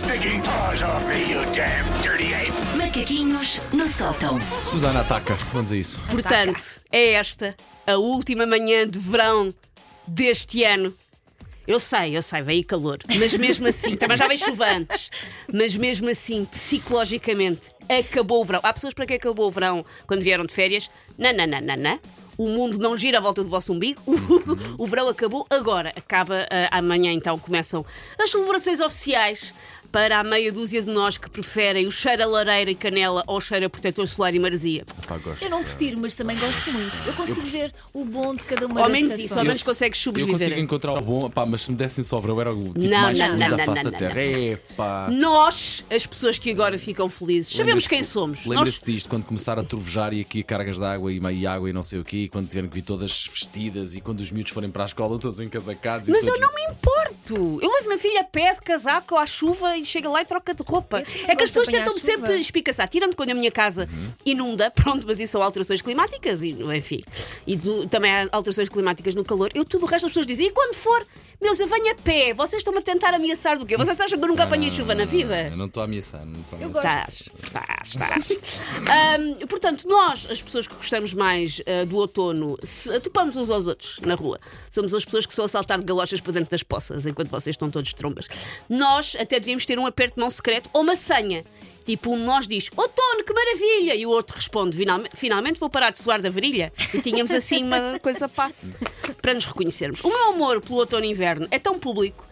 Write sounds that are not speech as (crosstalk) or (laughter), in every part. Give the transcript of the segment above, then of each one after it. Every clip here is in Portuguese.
stinking paws off me, you damn dirty ape! Macaquinhos no sótão. Susana ataca, vamos a isso. Portanto, é esta a última manhã de verão deste ano. Eu sei, eu sei, veio calor, mas mesmo assim, também já veio chuva antes, mas mesmo assim, psicologicamente, acabou o verão. Há pessoas para quem acabou o verão quando vieram de férias. Não, não, não, não, não. O mundo não gira à volta do vosso umbigo. (laughs) o verão acabou agora. Acaba ah, amanhã, então começam as celebrações oficiais para a meia dúzia de nós que preferem o cheiro a lareira e canela ou o cheiro a protetor solar e maresia. Pá, gosto. Eu não prefiro, mas também gosto muito. Eu consigo ver o bom de cada uma Ao das menos isso, ao estações. menos consegues Eu sobreviver. consigo encontrar o bom, pá, mas se me dessem só verão era o tipo Não, mais não, feliz não, à não, face não, da terra. não. Pá. Nós, as pessoas que agora ficam felizes, sabemos Lembra-se- quem somos. Lembra-se Nós, disto quando começaram a trovejar e aqui cargas de água e meio água e não sei o quê, e quando tiveram que vir todas vestidas e quando os miúdos forem para a escola todos encasacados e mas eu todos... não me importo. Eu levo minha filha a pé de casaco à chuva e chega lá e troca de roupa. É que as pessoas tentam sempre espicaçar. Tirando quando a minha casa inunda, (laughs) pronto, mas isso são alterações climáticas e, enfim. E do- também há alterações climáticas no calor. Eu tudo o resto as pessoas dizem, e quando for, meus, eu venho a pé. Vocês estão-me a tentar ameaçar do quê? Vocês acham que eu nunca apanhei chuva na vida? Eu não estou a ameaçar, não estou a Eu ameaçar. gosto. Estás, estás, estás. Ahm, portanto, nós, as pessoas que gostamos mais ah, do outono, se topamos uns aos outros na rua. Somos as pessoas que são a saltar de galochas para dentro das poças enquanto vocês estão todos de trombas. Nós até devíamos ter um aperto de mão secreto ou uma senha. Tipo, um de nós diz outono, que maravilha! E o outro responde finalmente, vou parar de suar da virilha. E tínhamos assim uma (laughs) coisa passe para nos reconhecermos. O meu amor pelo outono e inverno é tão público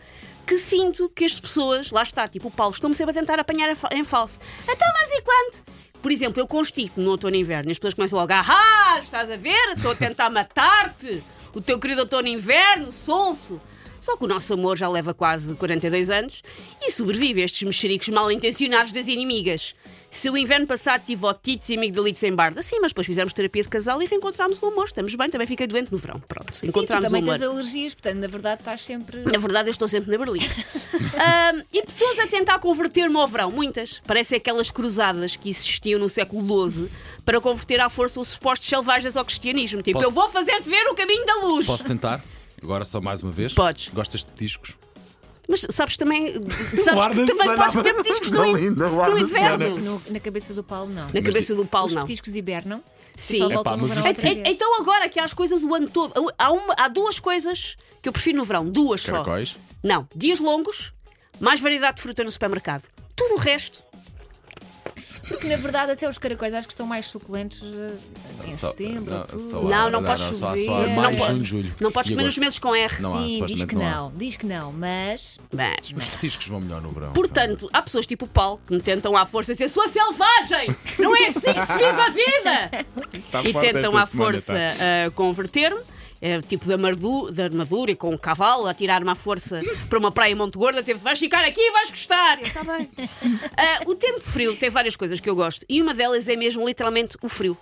que sinto que as pessoas, lá está, tipo o Paulo, estão-me sempre a tentar apanhar a fa- em falso. Então, mas e quando? Por exemplo, eu constipo no outono e inverno e as pessoas começam logo ah, estás a ver? Estou a tentar matar-te! O teu querido outono e inverno, sonso! Só que o nosso amor já leva quase 42 anos e sobrevive a estes mexericos mal intencionados das inimigas. Se o inverno passado tive otites e amigdalites em barda, sim, mas depois fizemos terapia de casal e reencontramos o amor. Estamos bem, também fiquei doente no verão. Pronto, Sim, tu encontramos também o amor. tens alergias, portanto, na verdade, estás sempre. Na verdade, eu estou sempre na Berlim. (laughs) E pessoas a tentar converter-me ao verão, muitas. Parecem aquelas cruzadas que existiam no século XII para converter à força os supostos selvagens ao cristianismo. Tipo, Posso- eu vou fazer-te ver o caminho da luz. Posso tentar? Agora só mais uma vez? Podes. Gostas de discos? Mas sabes também. Sabes que também podes beber discos tão (laughs) no, linda, no inverno. No- na cabeça do Paulo, não. Na cabeça do Paulo, Os não. petiscos hibernam. Sim. Só Epá, voltam no verão os É- é- então agora que há as coisas o ano todo. Há, uma- há duas coisas que eu prefiro no verão. Duas só. Caracóis? Não, dias longos, mais variedade de fruta no supermercado. Tudo o resto. Porque na verdade até os caracóis acho que estão mais suculentos eh, em Só- setembro, não, outubro. só- Não, não só- chover. Só, Não mais, pode- junho, julho. Não podes comer nos meses com R. Não há, Sim, diz que não não, diz que não, mas Mas, Os petiscos vão melhor no verão. Portanto, há pessoas tipo o Paulo que me tentam à força dizer sua selvagem! Não é assim que se vive a vida! Tá e tentam à força tá. ah, converter-me. Eh, tipo da, mardu, da armadura e com o cavalo, a tirar-me à força para uma praia em Monte Gordo, a dizer vais ficar aqui e vais gostar. Está bem. (laughs) Ah, o tempo frio tem várias coisas que eu gosto e uma delas é mesmo literalmente o frio.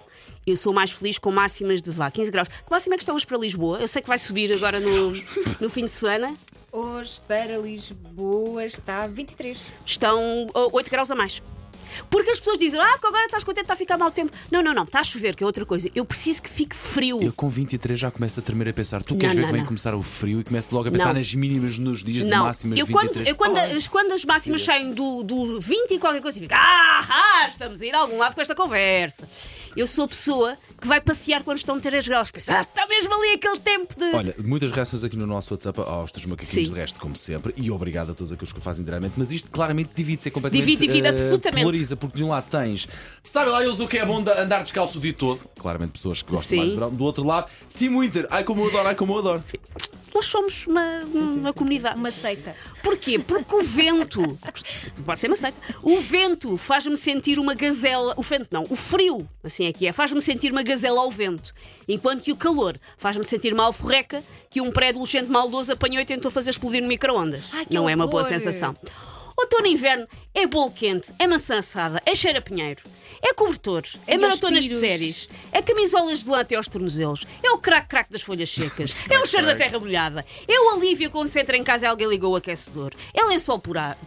Eu sou mais feliz com máximas de vá, 15 graus. Que máxima é que estão hoje para Lisboa? Eu sei que vai subir agora no, no fim de semana. hoje para Lisboa está 23. estão oh, 8 graus a mais. Porque as pessoas dizem, ah, que agora estás contente, está a ficar mau tempo. Não, não, não, está a chover, que é outra coisa. Eu preciso que fique frio. Eu com 23 já começo a tremer a pensar. Tu queres Não, ver não, que vem não. começar o frio e começo logo a pensar nas mínimas nos dias de máximas eu de quando, 23. eu quando, as, quando as máximas saem do, do 20 e qualquer coisa, fico, ah, ah, estamos a ir a algum lado com esta conversa. Eu sou a pessoa que vai passear quando estão 3 graus. Pensa, ah, está mesmo ali aquele tempo de. Olha, muitas reações aqui no nosso WhatsApp aos teus macaquinhos Sim. de resto, como sempre, e obrigado a todos aqueles que o fazem diariamente, mas isto claramente divide-se é completamente. Divide, divide, eh, absolutamente. Polariza, porque de um lado tens, sabe lá eles o que é bom de andar descalço o dia todo, claramente pessoas que gostam Sim. mais de verão, do outro lado, Team Winter, ai como eu adoro, ai como eu adoro. Nós somos uma, uma comunidade. Uma seita. Porquê? Porque o vento. Pode ser uma seita. O vento faz-me sentir uma gazela. O vento não, o frio, assim é que é, faz-me sentir uma gazela ao vento. Enquanto que o calor faz-me sentir uma alforreca que um pré-adolescente maldoso apanhou e tentou fazer explodir no micro-ondas. Não é uma boa horror. sensação. Outono e inverno é bolo quente, é maçã assada, é cheiro a pinheiro, é cobertor, é, É maratonas de séries, é camisolas de lã até aos tornozelos, é o crac-crac das folhas secas, (laughs) é o cheiro da terra molhada, é o alívio quando se entra em casa e alguém ligou o aquecedor, é lençol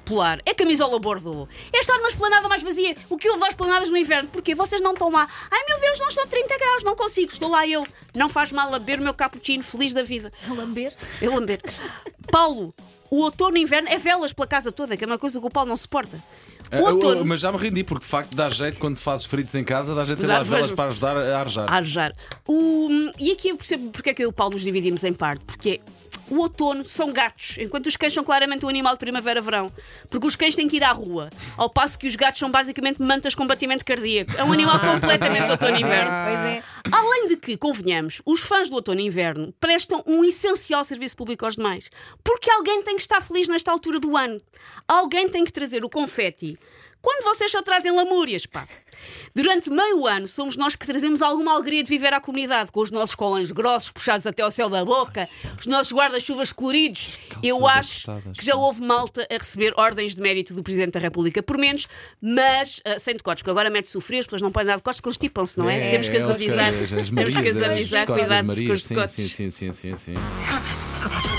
polar, é camisola bordô, é estar numa esplanada mais vazia, o que houve às esplanadas no inverno, porque vocês não estão lá. Ai meu Deus, não estou a 30 graus, não consigo, estou lá eu. Não faz mal a beber o meu cappuccino feliz da vida. A lamber. Eu lamber. Paulo, o outono e inverno é velas pela casa toda, que é uma coisa que o Paulo não suporta. O eu- outono. mas já me rendi, porque de facto dá jeito quando fazes fritos em casa, dá jeito de ter lá velas para ajudar a arejar. a arejar. O- e aqui eu percebo porque é que eu e o Paulo nos dividimos em parte. Porque o outono são gatos, enquanto os cães são claramente um animal de primavera-verão. Porque os cães têm que ir à rua, ao passo que os gatos são basicamente mantas com batimento cardíaco. É um animal (laughs) completamente outono e inverno. Pois é. Além de que, convenhamos, os fãs do outono e inverno prestam um essencial serviço público aos demais. Porque alguém tem que estar feliz nesta altura do ano. Alguém tem que trazer o confeti. Quando vocês só trazem lamúrias, pá. Durante meio ano somos nós que trazemos alguma alegria de viver à comunidade, com os nossos colãs grossos puxados até ao céu da boca, os nossos guarda-chuvas coloridos. Eu acho que já houve malta a receber ordens de mérito do Presidente da República, por menos, mas ah, sem decotes, porque agora mete-se o frio, as pesas não podem dar decotes, constipam-se, não é? Temos que as é, avisar. Temos que as avisar, cuidado com os sim, decotes. sim, sim, sim, sim, sim. Take